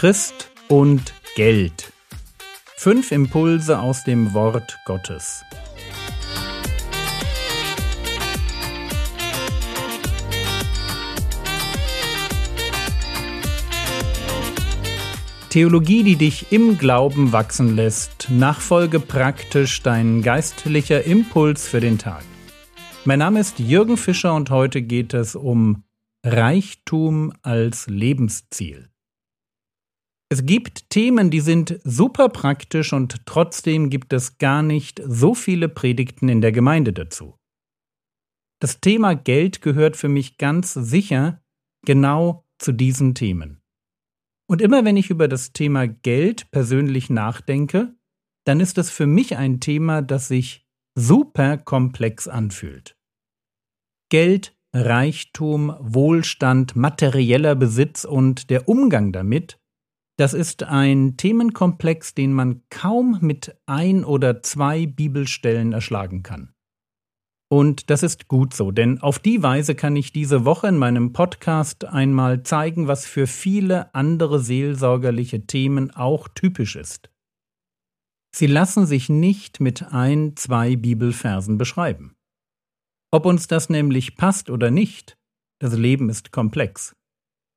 Christ und Geld. Fünf Impulse aus dem Wort Gottes. Theologie, die dich im Glauben wachsen lässt. Nachfolge praktisch dein geistlicher Impuls für den Tag. Mein Name ist Jürgen Fischer und heute geht es um Reichtum als Lebensziel. Es gibt Themen, die sind super praktisch und trotzdem gibt es gar nicht so viele Predigten in der Gemeinde dazu. Das Thema Geld gehört für mich ganz sicher genau zu diesen Themen. Und immer wenn ich über das Thema Geld persönlich nachdenke, dann ist es für mich ein Thema, das sich super komplex anfühlt. Geld, Reichtum, Wohlstand, materieller Besitz und der Umgang damit, das ist ein Themenkomplex, den man kaum mit ein oder zwei Bibelstellen erschlagen kann. Und das ist gut so, denn auf die Weise kann ich diese Woche in meinem Podcast einmal zeigen, was für viele andere seelsorgerliche Themen auch typisch ist. Sie lassen sich nicht mit ein, zwei Bibelversen beschreiben. Ob uns das nämlich passt oder nicht, das Leben ist komplex.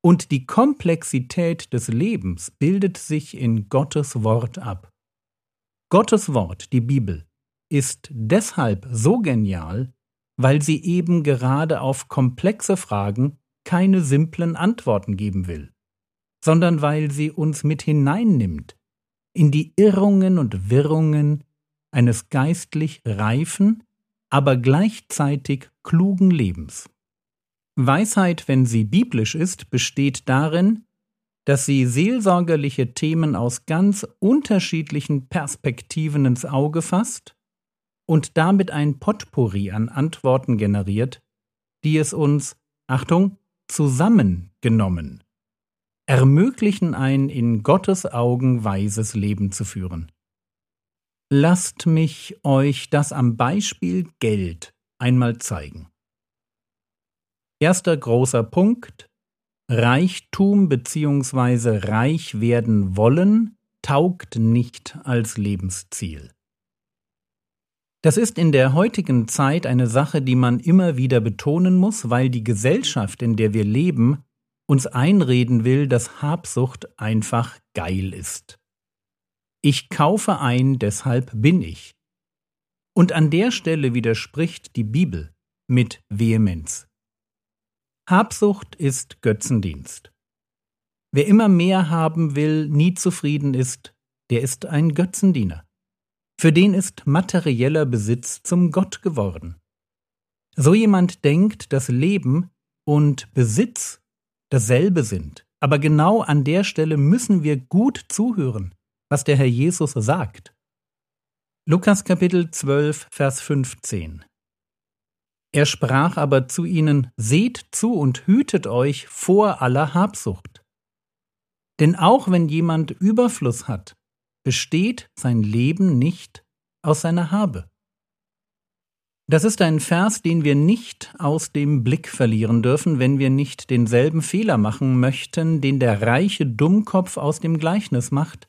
Und die Komplexität des Lebens bildet sich in Gottes Wort ab. Gottes Wort, die Bibel, ist deshalb so genial, weil sie eben gerade auf komplexe Fragen keine simplen Antworten geben will, sondern weil sie uns mit hineinnimmt in die Irrungen und Wirrungen eines geistlich reifen, aber gleichzeitig klugen Lebens. Weisheit, wenn sie biblisch ist, besteht darin, dass sie seelsorgerliche Themen aus ganz unterschiedlichen Perspektiven ins Auge fasst und damit ein Potpourri an Antworten generiert, die es uns, Achtung, zusammengenommen, ermöglichen ein in Gottes Augen weises Leben zu führen. Lasst mich euch das am Beispiel Geld einmal zeigen. Erster großer Punkt Reichtum bzw. reich werden wollen taugt nicht als Lebensziel. Das ist in der heutigen Zeit eine Sache, die man immer wieder betonen muss, weil die Gesellschaft, in der wir leben, uns einreden will, dass Habsucht einfach geil ist. Ich kaufe ein, deshalb bin ich. Und an der Stelle widerspricht die Bibel mit Vehemenz. Habsucht ist Götzendienst. Wer immer mehr haben will, nie zufrieden ist, der ist ein Götzendiener. Für den ist materieller Besitz zum Gott geworden. So jemand denkt, dass Leben und Besitz dasselbe sind. Aber genau an der Stelle müssen wir gut zuhören, was der Herr Jesus sagt. Lukas Kapitel 12, Vers 15. Er sprach aber zu ihnen, Seht zu und hütet euch vor aller Habsucht. Denn auch wenn jemand Überfluss hat, besteht sein Leben nicht aus seiner Habe. Das ist ein Vers, den wir nicht aus dem Blick verlieren dürfen, wenn wir nicht denselben Fehler machen möchten, den der reiche Dummkopf aus dem Gleichnis macht,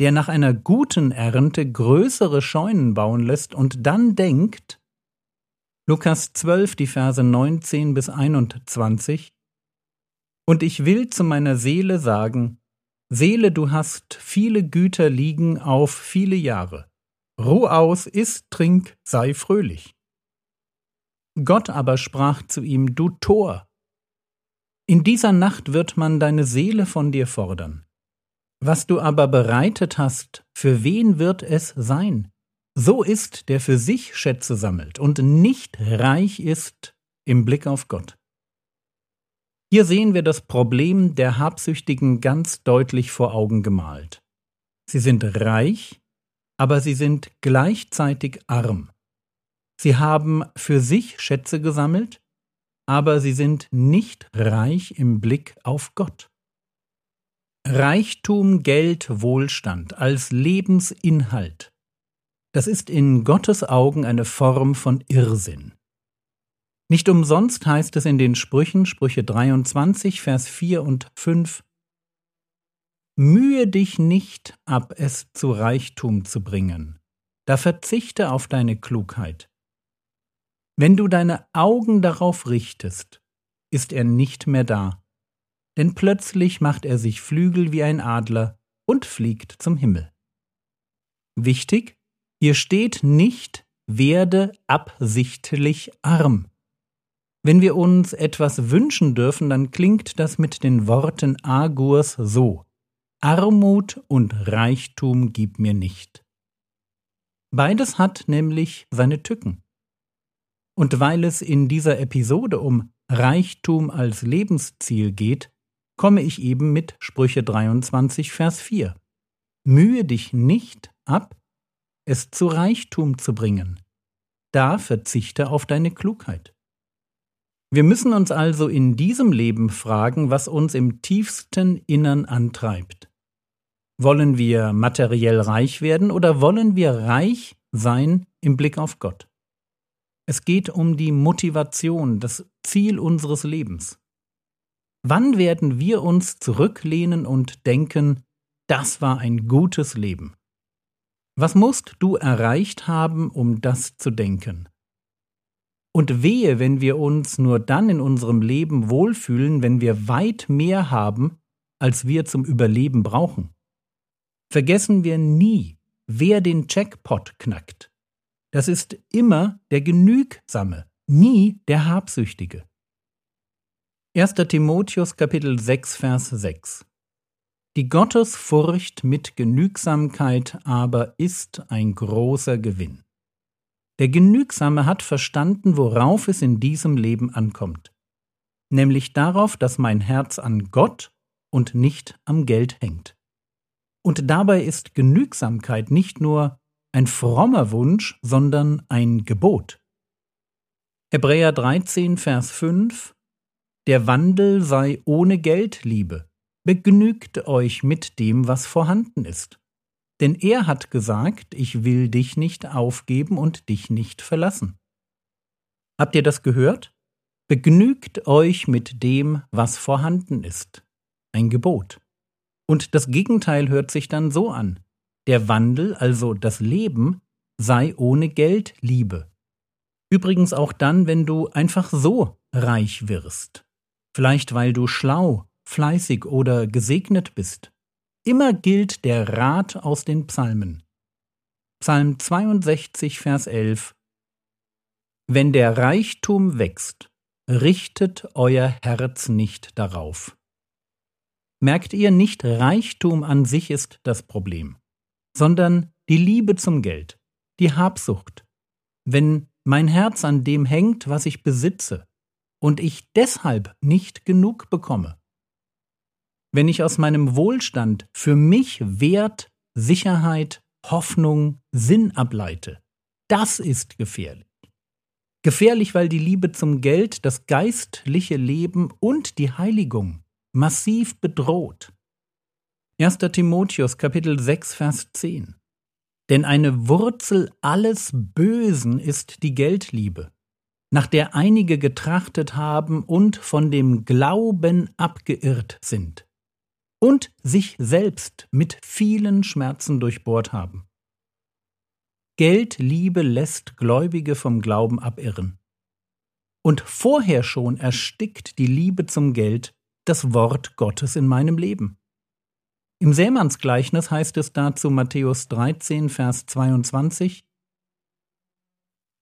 der nach einer guten Ernte größere Scheunen bauen lässt und dann denkt, Lukas 12, die Verse 19 bis 21, Und ich will zu meiner Seele sagen, Seele, du hast viele Güter liegen auf viele Jahre. Ruh aus, iss, trink, sei fröhlich. Gott aber sprach zu ihm, Du Tor, in dieser Nacht wird man deine Seele von dir fordern. Was du aber bereitet hast, für wen wird es sein? So ist, der für sich Schätze sammelt und nicht reich ist im Blick auf Gott. Hier sehen wir das Problem der Habsüchtigen ganz deutlich vor Augen gemalt. Sie sind reich, aber sie sind gleichzeitig arm. Sie haben für sich Schätze gesammelt, aber sie sind nicht reich im Blick auf Gott. Reichtum, Geld, Wohlstand als Lebensinhalt, das ist in Gottes Augen eine Form von Irrsinn. Nicht umsonst heißt es in den Sprüchen, Sprüche 23, Vers 4 und 5, Mühe dich nicht ab, es zu Reichtum zu bringen, da verzichte auf deine Klugheit. Wenn du deine Augen darauf richtest, ist er nicht mehr da, denn plötzlich macht er sich Flügel wie ein Adler und fliegt zum Himmel. Wichtig, hier steht nicht, werde absichtlich arm. Wenn wir uns etwas wünschen dürfen, dann klingt das mit den Worten Agurs so Armut und Reichtum gib mir nicht. Beides hat nämlich seine Tücken. Und weil es in dieser Episode um Reichtum als Lebensziel geht, komme ich eben mit Sprüche 23, Vers 4. Mühe dich nicht ab, es zu Reichtum zu bringen. Da verzichte auf deine Klugheit. Wir müssen uns also in diesem Leben fragen, was uns im tiefsten Innern antreibt. Wollen wir materiell reich werden oder wollen wir reich sein im Blick auf Gott? Es geht um die Motivation, das Ziel unseres Lebens. Wann werden wir uns zurücklehnen und denken, das war ein gutes Leben? Was musst du erreicht haben, um das zu denken? Und wehe, wenn wir uns nur dann in unserem Leben wohlfühlen, wenn wir weit mehr haben, als wir zum Überleben brauchen. Vergessen wir nie, wer den Jackpot knackt. Das ist immer der Genügsame, nie der Habsüchtige. 1. Timotheus Kapitel 6 Vers 6 Die Gottesfurcht mit Genügsamkeit aber ist ein großer Gewinn. Der Genügsame hat verstanden, worauf es in diesem Leben ankommt, nämlich darauf, dass mein Herz an Gott und nicht am Geld hängt. Und dabei ist Genügsamkeit nicht nur ein frommer Wunsch, sondern ein Gebot. Hebräer 13, Vers 5 Der Wandel sei ohne Geldliebe, begnügt euch mit dem, was vorhanden ist. Denn er hat gesagt, ich will dich nicht aufgeben und dich nicht verlassen. Habt ihr das gehört? Begnügt euch mit dem, was vorhanden ist. Ein Gebot. Und das Gegenteil hört sich dann so an. Der Wandel, also das Leben, sei ohne Geld Liebe. Übrigens auch dann, wenn du einfach so reich wirst. Vielleicht weil du schlau, fleißig oder gesegnet bist. Immer gilt der Rat aus den Psalmen. Psalm 62, Vers 11 Wenn der Reichtum wächst, richtet euer Herz nicht darauf. Merkt ihr, nicht Reichtum an sich ist das Problem, sondern die Liebe zum Geld, die Habsucht. Wenn mein Herz an dem hängt, was ich besitze, und ich deshalb nicht genug bekomme, wenn ich aus meinem Wohlstand für mich Wert, Sicherheit, Hoffnung, Sinn ableite. Das ist gefährlich. Gefährlich, weil die Liebe zum Geld das geistliche Leben und die Heiligung massiv bedroht. 1. Timotheus Kapitel 6 Vers 10 Denn eine Wurzel alles Bösen ist die Geldliebe, nach der einige getrachtet haben und von dem Glauben abgeirrt sind und sich selbst mit vielen Schmerzen durchbohrt haben. Geldliebe lässt Gläubige vom Glauben abirren. Und vorher schon erstickt die Liebe zum Geld das Wort Gottes in meinem Leben. Im Sämannsgleichnis heißt es dazu Matthäus 13, Vers 22,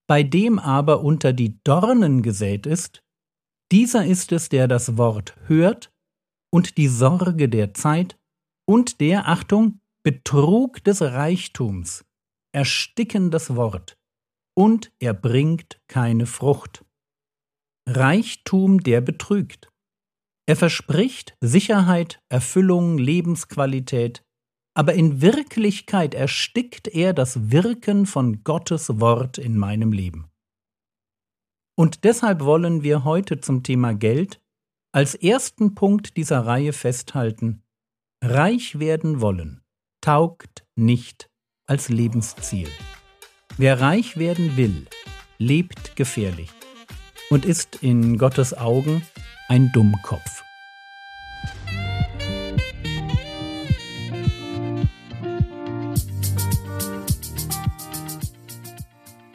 Bei dem aber unter die Dornen gesät ist, dieser ist es, der das Wort hört und die Sorge der Zeit und der, Achtung, Betrug des Reichtums ersticken das Wort und er bringt keine Frucht. Reichtum, der betrügt. Er verspricht Sicherheit, Erfüllung, Lebensqualität, aber in Wirklichkeit erstickt er das Wirken von Gottes Wort in meinem Leben. Und deshalb wollen wir heute zum Thema Geld als ersten Punkt dieser Reihe festhalten, reich werden wollen taugt nicht als Lebensziel. Wer reich werden will, lebt gefährlich und ist in Gottes Augen ein Dummkopf.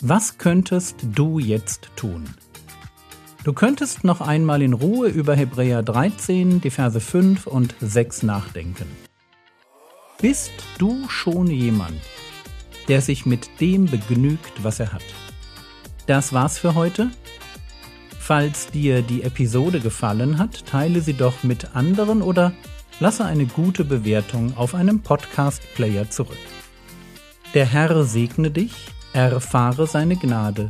Was könntest du jetzt tun? Du könntest noch einmal in Ruhe über Hebräer 13, die Verse 5 und 6 nachdenken. Bist du schon jemand, der sich mit dem begnügt, was er hat? Das war's für heute. Falls dir die Episode gefallen hat, teile sie doch mit anderen oder lasse eine gute Bewertung auf einem Podcast-Player zurück. Der Herr segne dich erfahre seine Gnade